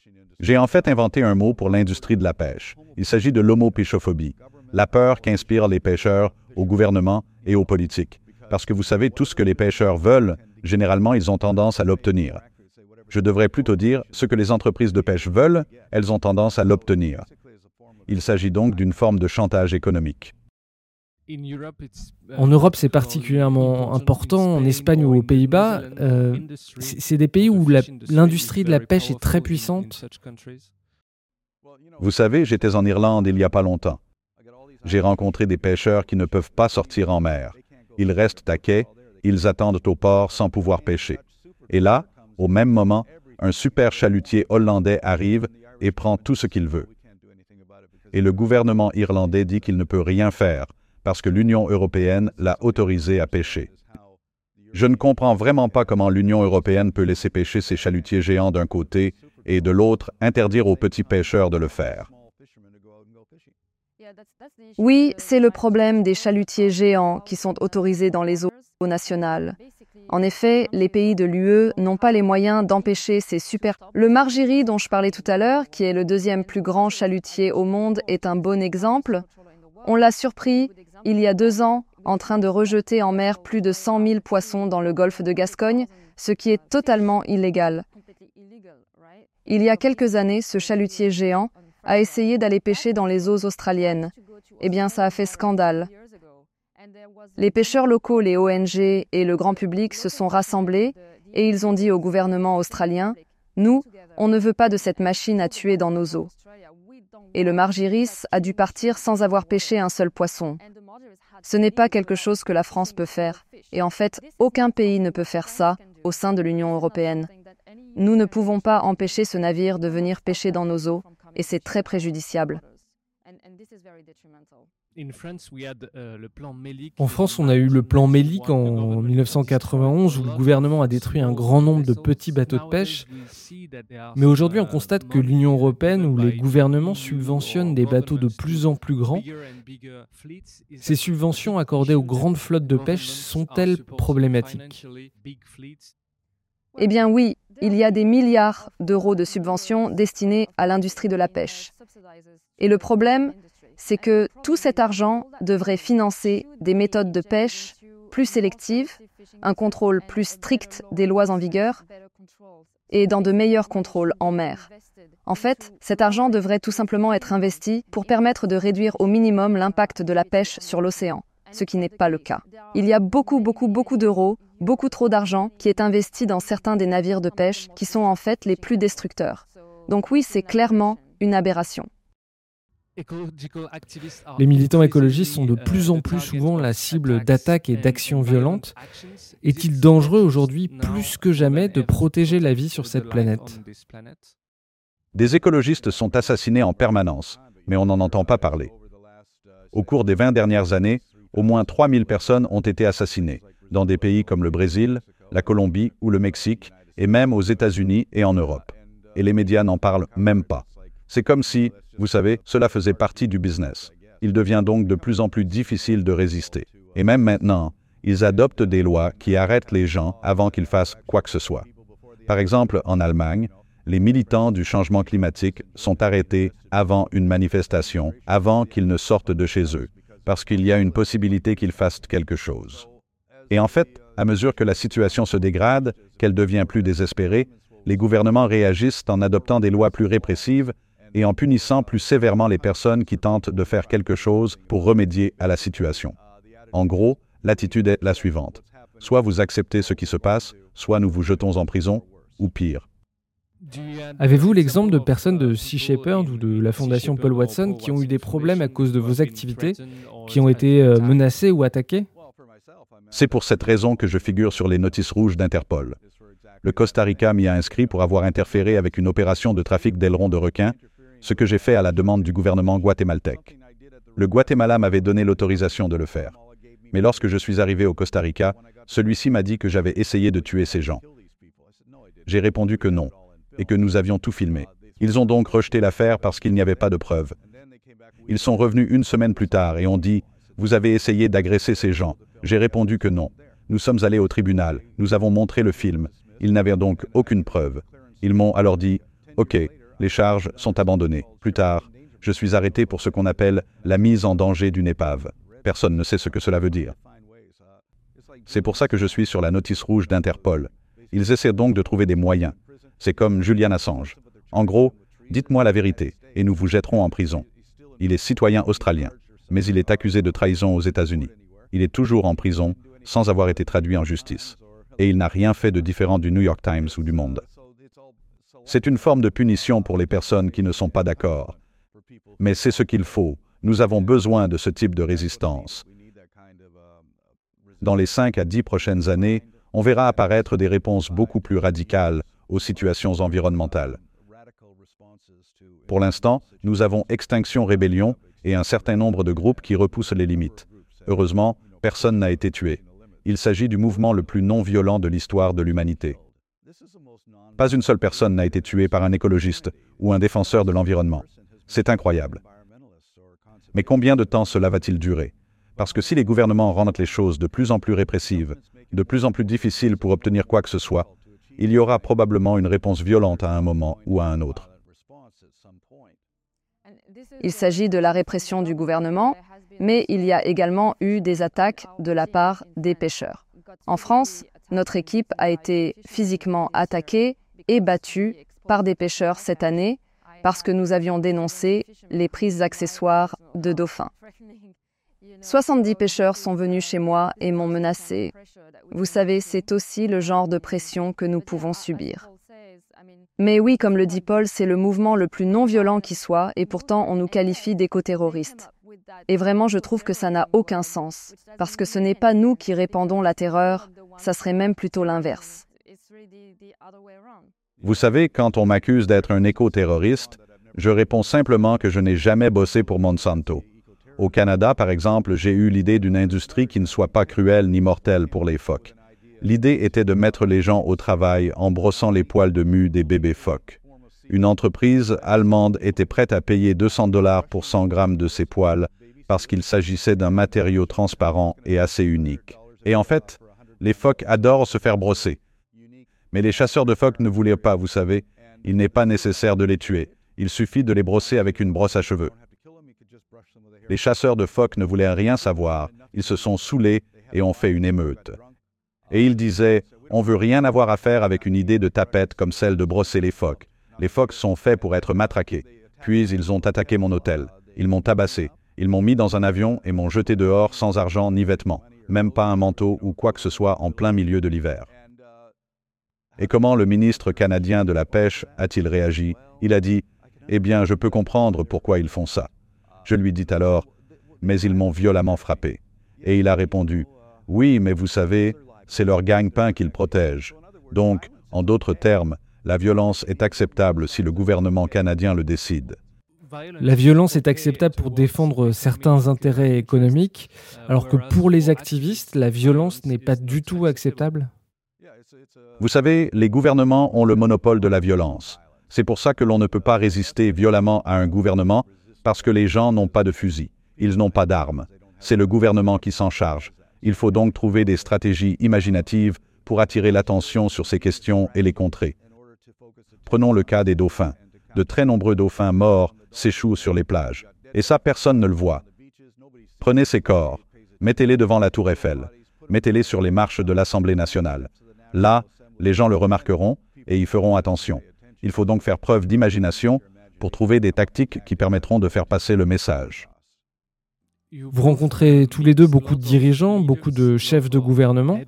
J'ai en fait inventé un mot pour l'industrie de la pêche. Il s'agit de l'homopéchophobie, la peur qu'inspirent les pêcheurs au gouvernement et aux politiques. Parce que vous savez, tout ce que les pêcheurs veulent, généralement, ils ont tendance à l'obtenir. Je devrais plutôt dire, ce que les entreprises de pêche veulent, elles ont tendance à l'obtenir. Il s'agit donc d'une forme de chantage économique. En Europe, c'est particulièrement important, en Espagne ou aux Pays-Bas. Euh, c'est des pays où l'industrie de la pêche est très puissante. Vous savez, j'étais en Irlande il n'y a pas longtemps. J'ai rencontré des pêcheurs qui ne peuvent pas sortir en mer. Ils restent à quai, ils attendent au port sans pouvoir pêcher. Et là, au même moment, un super chalutier hollandais arrive et prend tout ce qu'il veut. Et le gouvernement irlandais dit qu'il ne peut rien faire parce que l'Union européenne l'a autorisé à pêcher. Je ne comprends vraiment pas comment l'Union européenne peut laisser pêcher ces chalutiers géants d'un côté et de l'autre interdire aux petits pêcheurs de le faire. Oui, c'est le problème des chalutiers géants qui sont autorisés dans les eaux nationales. En effet, les pays de l'UE n'ont pas les moyens d'empêcher ces super... Le Margiri dont je parlais tout à l'heure, qui est le deuxième plus grand chalutier au monde, est un bon exemple. On l'a surpris il y a deux ans en train de rejeter en mer plus de 100 000 poissons dans le golfe de Gascogne, ce qui est totalement illégal. Il y a quelques années, ce chalutier géant a essayé d'aller pêcher dans les eaux australiennes. Eh bien, ça a fait scandale. Les pêcheurs locaux, les ONG et le grand public se sont rassemblés et ils ont dit au gouvernement australien, Nous, on ne veut pas de cette machine à tuer dans nos eaux. Et le Margiris a dû partir sans avoir pêché un seul poisson. Ce n'est pas quelque chose que la France peut faire. Et en fait, aucun pays ne peut faire ça au sein de l'Union européenne. Nous ne pouvons pas empêcher ce navire de venir pêcher dans nos eaux, et c'est très préjudiciable. En France, on a eu le plan Mélic en 1991 où le gouvernement a détruit un grand nombre de petits bateaux de pêche. Mais aujourd'hui, on constate que l'Union européenne ou les gouvernements subventionnent des bateaux de plus en plus grands. Ces subventions accordées aux grandes flottes de pêche sont-elles problématiques Eh bien oui, il y a des milliards d'euros de subventions destinées à l'industrie de la pêche. Et le problème, c'est que tout cet argent devrait financer des méthodes de pêche plus sélectives, un contrôle plus strict des lois en vigueur et dans de meilleurs contrôles en mer. En fait, cet argent devrait tout simplement être investi pour permettre de réduire au minimum l'impact de la pêche sur l'océan, ce qui n'est pas le cas. Il y a beaucoup, beaucoup, beaucoup d'euros, beaucoup trop d'argent qui est investi dans certains des navires de pêche qui sont en fait les plus destructeurs. Donc oui, c'est clairement une aberration. Les militants écologistes sont de plus en plus souvent la cible d'attaques et d'actions violentes. Est-il dangereux aujourd'hui, plus que jamais, de protéger la vie sur cette planète Des écologistes sont assassinés en permanence, mais on n'en entend pas parler. Au cours des 20 dernières années, au moins 3000 personnes ont été assassinées, dans des pays comme le Brésil, la Colombie ou le Mexique, et même aux États-Unis et en Europe. Et les médias n'en parlent même pas. C'est comme si, vous savez, cela faisait partie du business. Il devient donc de plus en plus difficile de résister. Et même maintenant, ils adoptent des lois qui arrêtent les gens avant qu'ils fassent quoi que ce soit. Par exemple, en Allemagne, les militants du changement climatique sont arrêtés avant une manifestation, avant qu'ils ne sortent de chez eux, parce qu'il y a une possibilité qu'ils fassent quelque chose. Et en fait, à mesure que la situation se dégrade, qu'elle devient plus désespérée, les gouvernements réagissent en adoptant des lois plus répressives et en punissant plus sévèrement les personnes qui tentent de faire quelque chose pour remédier à la situation. En gros, l'attitude est la suivante. Soit vous acceptez ce qui se passe, soit nous vous jetons en prison, ou pire. Avez-vous l'exemple de personnes de Sea Shepherd ou de la Fondation Paul Watson qui ont eu des problèmes à cause de vos activités, qui ont été euh, menacées ou attaquées? C'est pour cette raison que je figure sur les notices rouges d'Interpol. Le Costa Rica m'y a inscrit pour avoir interféré avec une opération de trafic d'ailerons de requins ce que j'ai fait à la demande du gouvernement guatémaltèque. Le Guatemala m'avait donné l'autorisation de le faire. Mais lorsque je suis arrivé au Costa Rica, celui-ci m'a dit que j'avais essayé de tuer ces gens. J'ai répondu que non, et que nous avions tout filmé. Ils ont donc rejeté l'affaire parce qu'il n'y avait pas de preuves. Ils sont revenus une semaine plus tard et ont dit Vous avez essayé d'agresser ces gens. J'ai répondu que non. Nous sommes allés au tribunal, nous avons montré le film. Ils n'avaient donc aucune preuve. Ils m'ont alors dit OK, les charges sont abandonnées. Plus tard, je suis arrêté pour ce qu'on appelle la mise en danger d'une épave. Personne ne sait ce que cela veut dire. C'est pour ça que je suis sur la notice rouge d'Interpol. Ils essaient donc de trouver des moyens. C'est comme Julian Assange. En gros, dites-moi la vérité et nous vous jetterons en prison. Il est citoyen australien. mais il est accusé de trahison aux États-Unis. Il est toujours en prison sans avoir été traduit en justice. Et il n'a rien fait de différent du New York Times ou du Monde. C'est une forme de punition pour les personnes qui ne sont pas d'accord. Mais c'est ce qu'il faut. Nous avons besoin de ce type de résistance. Dans les cinq à dix prochaines années, on verra apparaître des réponses beaucoup plus radicales aux situations environnementales. Pour l'instant, nous avons Extinction Rébellion et un certain nombre de groupes qui repoussent les limites. Heureusement, personne n'a été tué. Il s'agit du mouvement le plus non violent de l'histoire de l'humanité. Pas une seule personne n'a été tuée par un écologiste ou un défenseur de l'environnement. C'est incroyable. Mais combien de temps cela va-t-il durer? Parce que si les gouvernements rendent les choses de plus en plus répressives, de plus en plus difficiles pour obtenir quoi que ce soit, il y aura probablement une réponse violente à un moment ou à un autre. Il s'agit de la répression du gouvernement, mais il y a également eu des attaques de la part des pêcheurs. En France, notre équipe a été physiquement attaquée et battue par des pêcheurs cette année parce que nous avions dénoncé les prises accessoires de dauphins. 70 pêcheurs sont venus chez moi et m'ont menacé. Vous savez, c'est aussi le genre de pression que nous pouvons subir. Mais oui, comme le dit Paul, c'est le mouvement le plus non violent qui soit, et pourtant on nous qualifie d'éco-terroristes. Et vraiment, je trouve que ça n'a aucun sens, parce que ce n'est pas nous qui répandons la terreur, ça serait même plutôt l'inverse. Vous savez, quand on m'accuse d'être un éco-terroriste, je réponds simplement que je n'ai jamais bossé pour Monsanto. Au Canada, par exemple, j'ai eu l'idée d'une industrie qui ne soit pas cruelle ni mortelle pour les phoques. L'idée était de mettre les gens au travail en brossant les poils de mue des bébés phoques. Une entreprise allemande était prête à payer 200 dollars pour 100 grammes de ces poils parce qu'il s'agissait d'un matériau transparent et assez unique. Et en fait, les phoques adorent se faire brosser. Mais les chasseurs de phoques ne voulaient pas, vous savez. Il n'est pas nécessaire de les tuer. Il suffit de les brosser avec une brosse à cheveux. Les chasseurs de phoques ne voulaient rien savoir. Ils se sont saoulés et ont fait une émeute. Et ils disaient, on veut rien avoir à faire avec une idée de tapette comme celle de brosser les phoques. Les phoques sont faits pour être matraqués. Puis ils ont attaqué mon hôtel. Ils m'ont tabassé. Ils m'ont mis dans un avion et m'ont jeté dehors sans argent ni vêtements, même pas un manteau ou quoi que ce soit en plein milieu de l'hiver. Et comment le ministre canadien de la Pêche a-t-il réagi? Il a dit Eh bien, je peux comprendre pourquoi ils font ça. Je lui dis alors Mais ils m'ont violemment frappé. Et il a répondu Oui, mais vous savez, c'est leur gagne-pain qu'ils protègent. Donc, en d'autres termes, la violence est acceptable si le gouvernement canadien le décide. La violence est acceptable pour défendre certains intérêts économiques, alors que pour les activistes, la violence n'est pas du tout acceptable Vous savez, les gouvernements ont le monopole de la violence. C'est pour ça que l'on ne peut pas résister violemment à un gouvernement, parce que les gens n'ont pas de fusil, ils n'ont pas d'armes. C'est le gouvernement qui s'en charge. Il faut donc trouver des stratégies imaginatives pour attirer l'attention sur ces questions et les contrer. Prenons le cas des dauphins. De très nombreux dauphins morts s'échouent sur les plages. Et ça, personne ne le voit. Prenez ces corps, mettez-les devant la tour Eiffel, mettez-les sur les marches de l'Assemblée nationale. Là, les gens le remarqueront et y feront attention. Il faut donc faire preuve d'imagination pour trouver des tactiques qui permettront de faire passer le message. Vous rencontrez tous les deux beaucoup de dirigeants, beaucoup de chefs de gouvernement.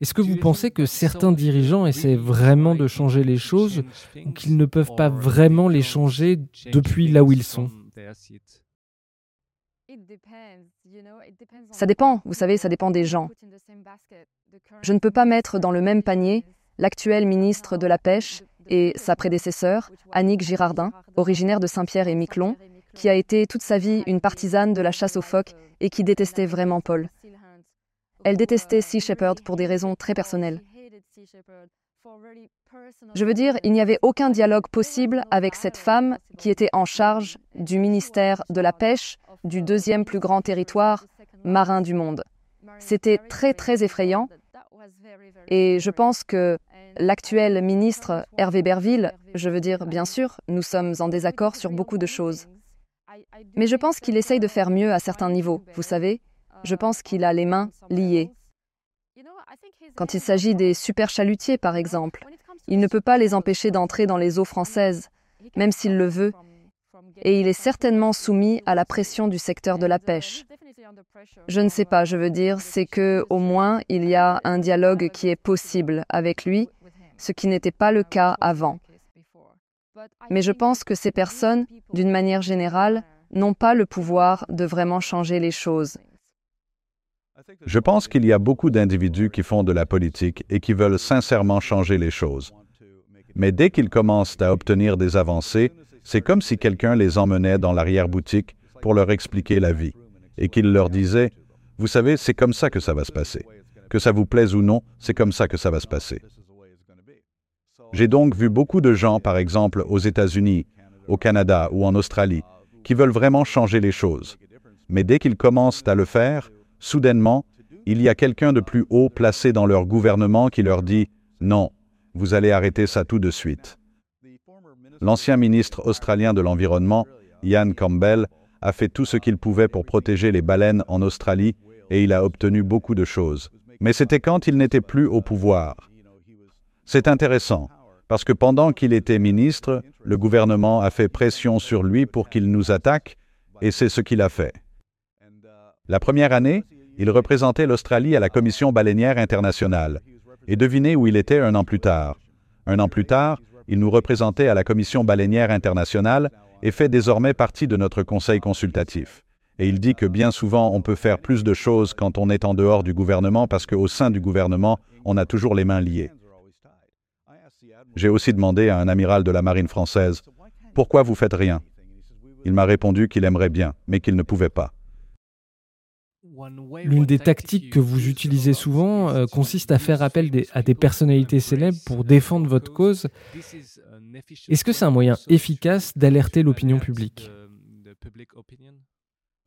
Est-ce que vous pensez que certains dirigeants essaient vraiment de changer les choses ou qu'ils ne peuvent pas vraiment les changer depuis là où ils sont? Ça dépend, vous savez, ça dépend des gens. Je ne peux pas mettre dans le même panier l'actuel ministre de la Pêche et sa prédécesseur, Annick Girardin, originaire de Saint-Pierre et Miquelon, qui a été toute sa vie une partisane de la chasse aux phoques et qui détestait vraiment Paul. Elle détestait Sea Shepherd pour des raisons très personnelles. Je veux dire, il n'y avait aucun dialogue possible avec cette femme qui était en charge du ministère de la Pêche du deuxième plus grand territoire marin du monde. C'était très très effrayant et je pense que l'actuel ministre Hervé Berville, je veux dire, bien sûr, nous sommes en désaccord sur beaucoup de choses. Mais je pense qu'il essaye de faire mieux à certains niveaux, vous savez. Je pense qu'il a les mains liées. Quand il s'agit des super chalutiers, par exemple, il ne peut pas les empêcher d'entrer dans les eaux françaises, même s'il le veut. et il est certainement soumis à la pression du secteur de la pêche. Je ne sais pas, je veux dire, c'est que au moins il y a un dialogue qui est possible avec lui, ce qui n'était pas le cas avant. Mais je pense que ces personnes, d'une manière générale, n'ont pas le pouvoir de vraiment changer les choses. Je pense qu'il y a beaucoup d'individus qui font de la politique et qui veulent sincèrement changer les choses. Mais dès qu'ils commencent à obtenir des avancées, c'est comme si quelqu'un les emmenait dans l'arrière-boutique pour leur expliquer la vie et qu'il leur disait, Vous savez, c'est comme ça que ça va se passer. Que ça vous plaise ou non, c'est comme ça que ça va se passer. J'ai donc vu beaucoup de gens, par exemple aux États-Unis, au Canada ou en Australie, qui veulent vraiment changer les choses. Mais dès qu'ils commencent à le faire, soudainement, il y a quelqu'un de plus haut placé dans leur gouvernement qui leur dit ⁇ Non, vous allez arrêter ça tout de suite. L'ancien ministre australien de l'Environnement, Ian Campbell, a fait tout ce qu'il pouvait pour protéger les baleines en Australie et il a obtenu beaucoup de choses. Mais c'était quand il n'était plus au pouvoir. C'est intéressant, parce que pendant qu'il était ministre, le gouvernement a fait pression sur lui pour qu'il nous attaque, et c'est ce qu'il a fait. La première année, il représentait l'Australie à la Commission baleinière internationale. Et devinez où il était un an plus tard. Un an plus tard, il nous représentait à la Commission baleinière internationale et fait désormais partie de notre conseil consultatif. Et il dit que bien souvent, on peut faire plus de choses quand on est en dehors du gouvernement parce qu'au sein du gouvernement, on a toujours les mains liées. J'ai aussi demandé à un amiral de la marine française, Pourquoi vous faites rien? Il m'a répondu qu'il aimerait bien, mais qu'il ne pouvait pas. L'une des tactiques que vous utilisez souvent euh, consiste à faire appel à des personnalités célèbres pour défendre votre cause. Est-ce que c'est un moyen efficace d'alerter l'opinion publique?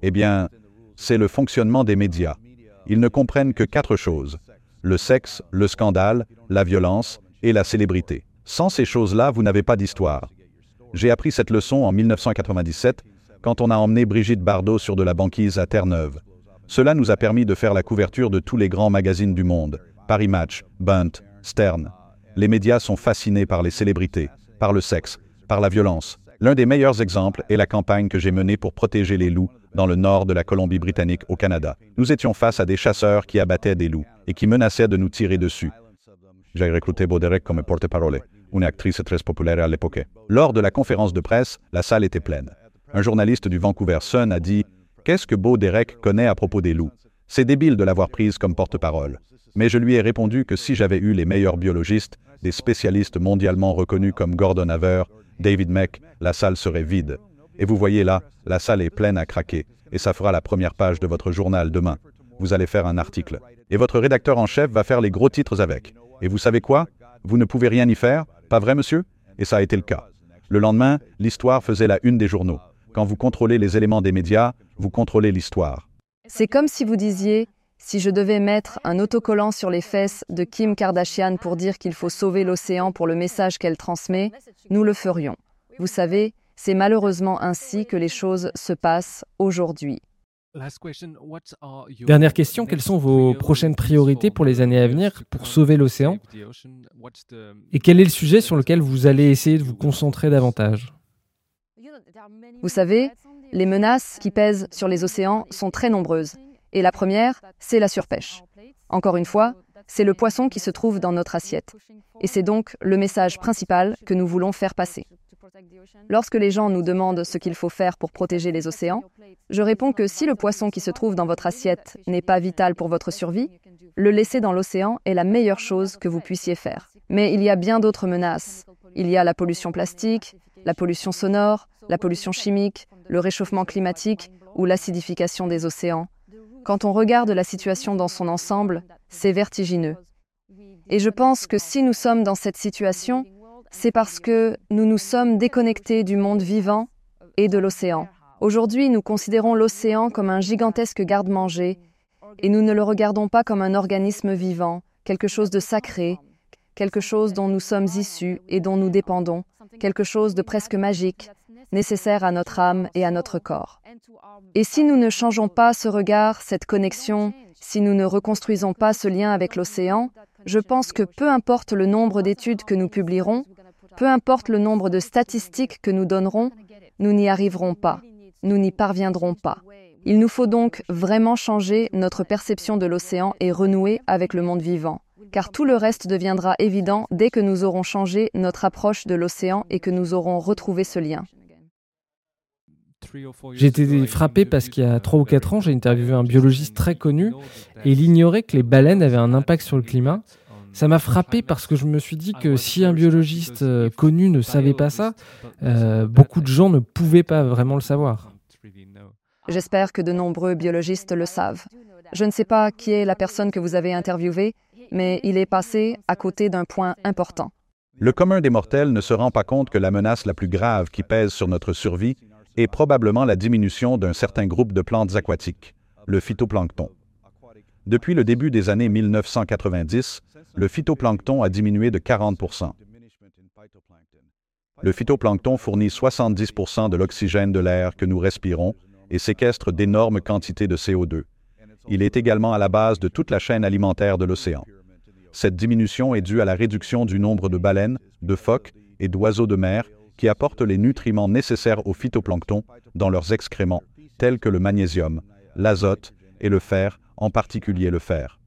Eh bien, c'est le fonctionnement des médias. Ils ne comprennent que quatre choses. Le sexe, le scandale, la violence et la célébrité. Sans ces choses-là, vous n'avez pas d'histoire. J'ai appris cette leçon en 1997 quand on a emmené Brigitte Bardot sur de la banquise à Terre-Neuve. Cela nous a permis de faire la couverture de tous les grands magazines du monde, Paris Match, Bunt, Stern. Les médias sont fascinés par les célébrités, par le sexe, par la violence. L'un des meilleurs exemples est la campagne que j'ai menée pour protéger les loups dans le nord de la Colombie-Britannique au Canada. Nous étions face à des chasseurs qui abattaient des loups et qui menaçaient de nous tirer dessus. J'ai recruté Bauderec comme porte-parole, une actrice très populaire à l'époque. Lors de la conférence de presse, la salle était pleine. Un journaliste du Vancouver Sun a dit Qu'est-ce que Beau Derek connaît à propos des loups? C'est débile de l'avoir prise comme porte-parole. Mais je lui ai répondu que si j'avais eu les meilleurs biologistes, des spécialistes mondialement reconnus comme Gordon Haver, David Meck, la salle serait vide. Et vous voyez là, la salle est pleine à craquer, et ça fera la première page de votre journal demain. Vous allez faire un article. Et votre rédacteur en chef va faire les gros titres avec. Et vous savez quoi? Vous ne pouvez rien y faire, pas vrai, monsieur? Et ça a été le cas. Le lendemain, l'histoire faisait la une des journaux. Quand vous contrôlez les éléments des médias, vous contrôlez l'histoire. C'est comme si vous disiez, si je devais mettre un autocollant sur les fesses de Kim Kardashian pour dire qu'il faut sauver l'océan pour le message qu'elle transmet, nous le ferions. Vous savez, c'est malheureusement ainsi que les choses se passent aujourd'hui. Dernière question, quelles sont vos prochaines priorités pour les années à venir pour sauver l'océan Et quel est le sujet sur lequel vous allez essayer de vous concentrer davantage vous savez, les menaces qui pèsent sur les océans sont très nombreuses. Et la première, c'est la surpêche. Encore une fois, c'est le poisson qui se trouve dans notre assiette. Et c'est donc le message principal que nous voulons faire passer. Lorsque les gens nous demandent ce qu'il faut faire pour protéger les océans, je réponds que si le poisson qui se trouve dans votre assiette n'est pas vital pour votre survie, le laisser dans l'océan est la meilleure chose que vous puissiez faire. Mais il y a bien d'autres menaces. Il y a la pollution plastique, la pollution sonore, la pollution chimique, le réchauffement climatique ou l'acidification des océans. Quand on regarde la situation dans son ensemble, c'est vertigineux. Et je pense que si nous sommes dans cette situation, c'est parce que nous nous sommes déconnectés du monde vivant et de l'océan. Aujourd'hui, nous considérons l'océan comme un gigantesque garde-manger et nous ne le regardons pas comme un organisme vivant, quelque chose de sacré, quelque chose dont nous sommes issus et dont nous dépendons, quelque chose de presque magique, nécessaire à notre âme et à notre corps. Et si nous ne changeons pas ce regard, cette connexion, si nous ne reconstruisons pas ce lien avec l'océan, je pense que peu importe le nombre d'études que nous publierons, peu importe le nombre de statistiques que nous donnerons, nous n'y arriverons pas, nous n'y parviendrons pas. Il nous faut donc vraiment changer notre perception de l'océan et renouer avec le monde vivant, car tout le reste deviendra évident dès que nous aurons changé notre approche de l'océan et que nous aurons retrouvé ce lien. J'ai été frappé parce qu'il y a 3 ou 4 ans, j'ai interviewé un biologiste très connu et il ignorait que les baleines avaient un impact sur le climat. Ça m'a frappé parce que je me suis dit que si un biologiste euh, connu ne savait pas ça, euh, beaucoup de gens ne pouvaient pas vraiment le savoir. J'espère que de nombreux biologistes le savent. Je ne sais pas qui est la personne que vous avez interviewée, mais il est passé à côté d'un point important. Le commun des mortels ne se rend pas compte que la menace la plus grave qui pèse sur notre survie est probablement la diminution d'un certain groupe de plantes aquatiques, le phytoplancton. Depuis le début des années 1990, le phytoplancton a diminué de 40% Le phytoplancton fournit 70% de l'oxygène de l'air que nous respirons et séquestre d'énormes quantités de CO2. Il est également à la base de toute la chaîne alimentaire de l'océan. Cette diminution est due à la réduction du nombre de baleines, de phoques et d'oiseaux de mer qui apportent les nutriments nécessaires au phytoplancton dans leurs excréments, tels que le magnésium, l'azote et le fer, en particulier le fer.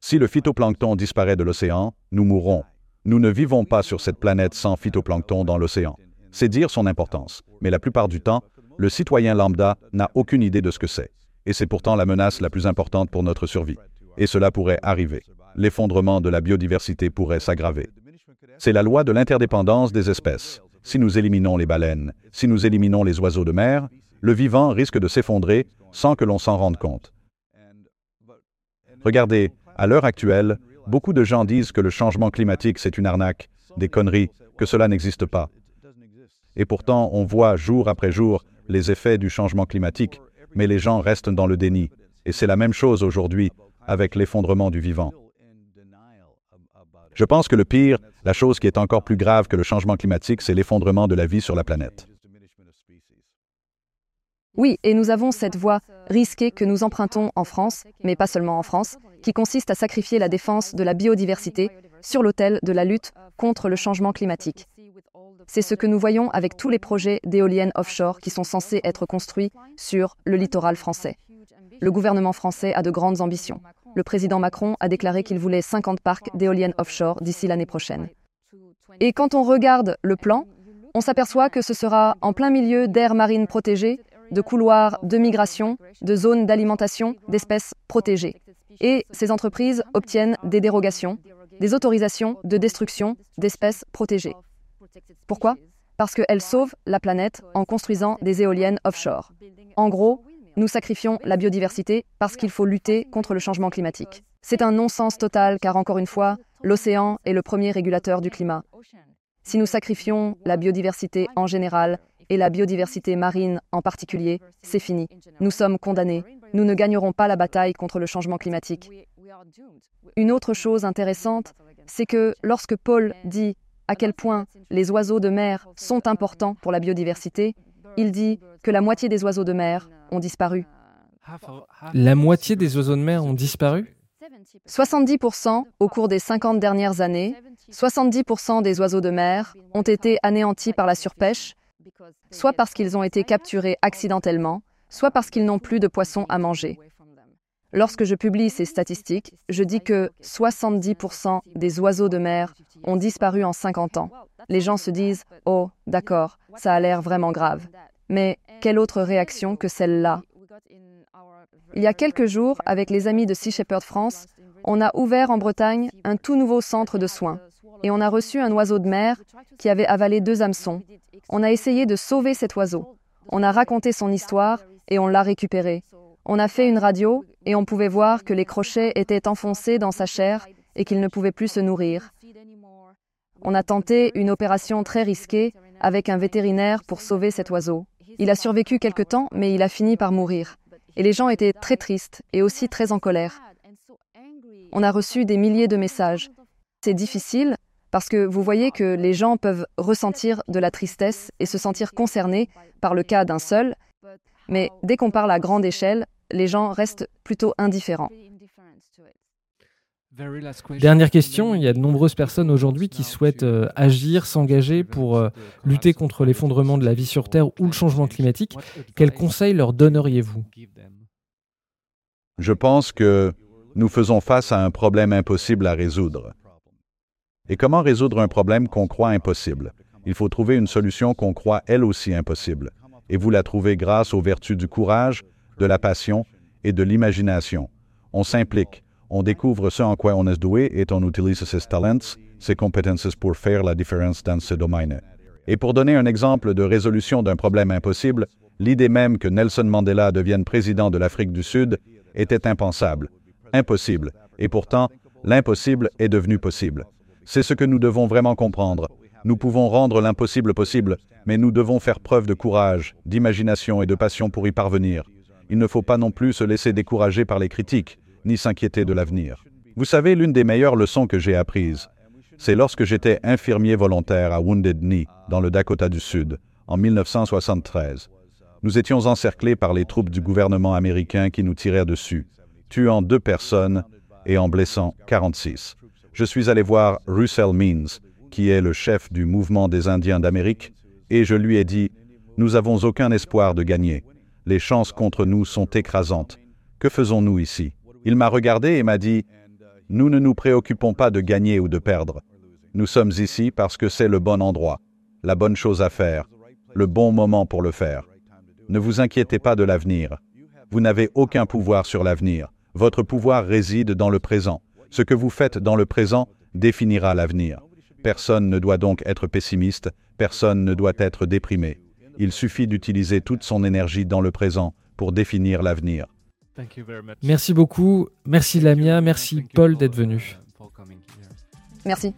Si le phytoplancton disparaît de l'océan, nous mourrons. Nous ne vivons pas sur cette planète sans phytoplancton dans l'océan. C'est dire son importance, mais la plupart du temps, le citoyen lambda n'a aucune idée de ce que c'est. Et c'est pourtant la menace la plus importante pour notre survie. Et cela pourrait arriver. L'effondrement de la biodiversité pourrait s'aggraver. C'est la loi de l'interdépendance des espèces. Si nous éliminons les baleines, si nous éliminons les oiseaux de mer, le vivant risque de s'effondrer sans que l'on s'en rende compte. Regardez, à l'heure actuelle, beaucoup de gens disent que le changement climatique, c'est une arnaque, des conneries, que cela n'existe pas. Et pourtant, on voit jour après jour les effets du changement climatique, mais les gens restent dans le déni. Et c'est la même chose aujourd'hui avec l'effondrement du vivant. Je pense que le pire, la chose qui est encore plus grave que le changement climatique, c'est l'effondrement de la vie sur la planète. Oui, et nous avons cette voie risquée que nous empruntons en France, mais pas seulement en France, qui consiste à sacrifier la défense de la biodiversité sur l'autel de la lutte contre le changement climatique. C'est ce que nous voyons avec tous les projets d'éoliennes offshore qui sont censés être construits sur le littoral français. Le gouvernement français a de grandes ambitions. Le président Macron a déclaré qu'il voulait 50 parcs d'éoliennes offshore d'ici l'année prochaine. Et quand on regarde le plan, on s'aperçoit que ce sera en plein milieu d'aires marines protégées, de couloirs de migration, de zones d'alimentation d'espèces protégées. Et ces entreprises obtiennent des dérogations, des autorisations de destruction d'espèces protégées. Pourquoi? Parce qu'elles sauvent la planète en construisant des éoliennes offshore. En gros, nous sacrifions la biodiversité parce qu'il faut lutter contre le changement climatique. C'est un non-sens total car, encore une fois, l'océan est le premier régulateur du climat. Si nous sacrifions la biodiversité en général et la biodiversité marine en particulier, c'est fini. Nous sommes condamnés. Nous ne gagnerons pas la bataille contre le changement climatique. Une autre chose intéressante, c'est que lorsque Paul dit à quel point les oiseaux de mer sont importants pour la biodiversité, il dit que la moitié des oiseaux de mer ont disparu. La moitié des oiseaux de mer ont disparu? 70% au cours des 50 dernières années, 70% des oiseaux de mer ont été anéantis par la surpêche, soit parce qu'ils ont été capturés accidentellement, soit parce qu'ils n'ont plus de poissons à manger. Lorsque je publie ces statistiques, je dis que 70% des oiseaux de mer ont disparu en 50 ans. Les gens se disent ⁇ Oh, d'accord, ça a l'air vraiment grave. Mais quelle autre réaction que celle-là? Il y a quelques jours, avec les amis de Sea Shepherd France, on a ouvert en Bretagne un tout nouveau centre de soins et on a reçu un oiseau de mer qui avait avalé deux hameçons. On a essayé de sauver cet oiseau. On a raconté son histoire et on l'a récupéré. On a fait une radio et on pouvait voir que les crochets étaient enfoncés dans sa chair et qu'il ne pouvait plus se nourrir. On a tenté une opération très risquée avec un vétérinaire pour sauver cet oiseau. Il a survécu quelque temps, mais il a fini par mourir. Et les gens étaient très tristes et aussi très en colère. On a reçu des milliers de messages. C'est difficile parce que vous voyez que les gens peuvent ressentir de la tristesse et se sentir concernés par le cas d'un seul, mais dès qu'on parle à grande échelle, les gens restent plutôt indifférents. Dernière question, il y a de nombreuses personnes aujourd'hui qui souhaitent euh, agir, s'engager pour euh, lutter contre l'effondrement de la vie sur Terre ou le changement climatique. Quels conseils leur donneriez-vous? Je pense que nous faisons face à un problème impossible à résoudre. Et comment résoudre un problème qu'on croit impossible? Il faut trouver une solution qu'on croit elle aussi impossible. Et vous la trouvez grâce aux vertus du courage, de la passion et de l'imagination. On s'implique, on découvre ce en quoi on est doué et on utilise ses talents, ses compétences pour faire la différence dans ce domaine. Et pour donner un exemple de résolution d'un problème impossible, l'idée même que Nelson Mandela devienne président de l'Afrique du Sud était impensable, impossible, et pourtant, l'impossible est devenu possible. C'est ce que nous devons vraiment comprendre. Nous pouvons rendre l'impossible possible, mais nous devons faire preuve de courage, d'imagination et de passion pour y parvenir. Il ne faut pas non plus se laisser décourager par les critiques, ni s'inquiéter de l'avenir. Vous savez, l'une des meilleures leçons que j'ai apprises, c'est lorsque j'étais infirmier volontaire à Wounded Knee, dans le Dakota du Sud, en 1973. Nous étions encerclés par les troupes du gouvernement américain qui nous tirèrent dessus, tuant deux personnes et en blessant 46. Je suis allé voir Russell Means, qui est le chef du mouvement des Indiens d'Amérique, et je lui ai dit, Nous n'avons aucun espoir de gagner. Les chances contre nous sont écrasantes. Que faisons-nous ici? Il m'a regardé et m'a dit, Nous ne nous préoccupons pas de gagner ou de perdre. Nous sommes ici parce que c'est le bon endroit, la bonne chose à faire, le bon moment pour le faire. Ne vous inquiétez pas de l'avenir. Vous n'avez aucun pouvoir sur l'avenir. Votre pouvoir réside dans le présent. Ce que vous faites dans le présent définira l'avenir. Personne ne doit donc être pessimiste, personne ne doit être déprimé. Il suffit d'utiliser toute son énergie dans le présent pour définir l'avenir. Merci beaucoup. Merci Lamia. Merci Paul d'être venu. Merci.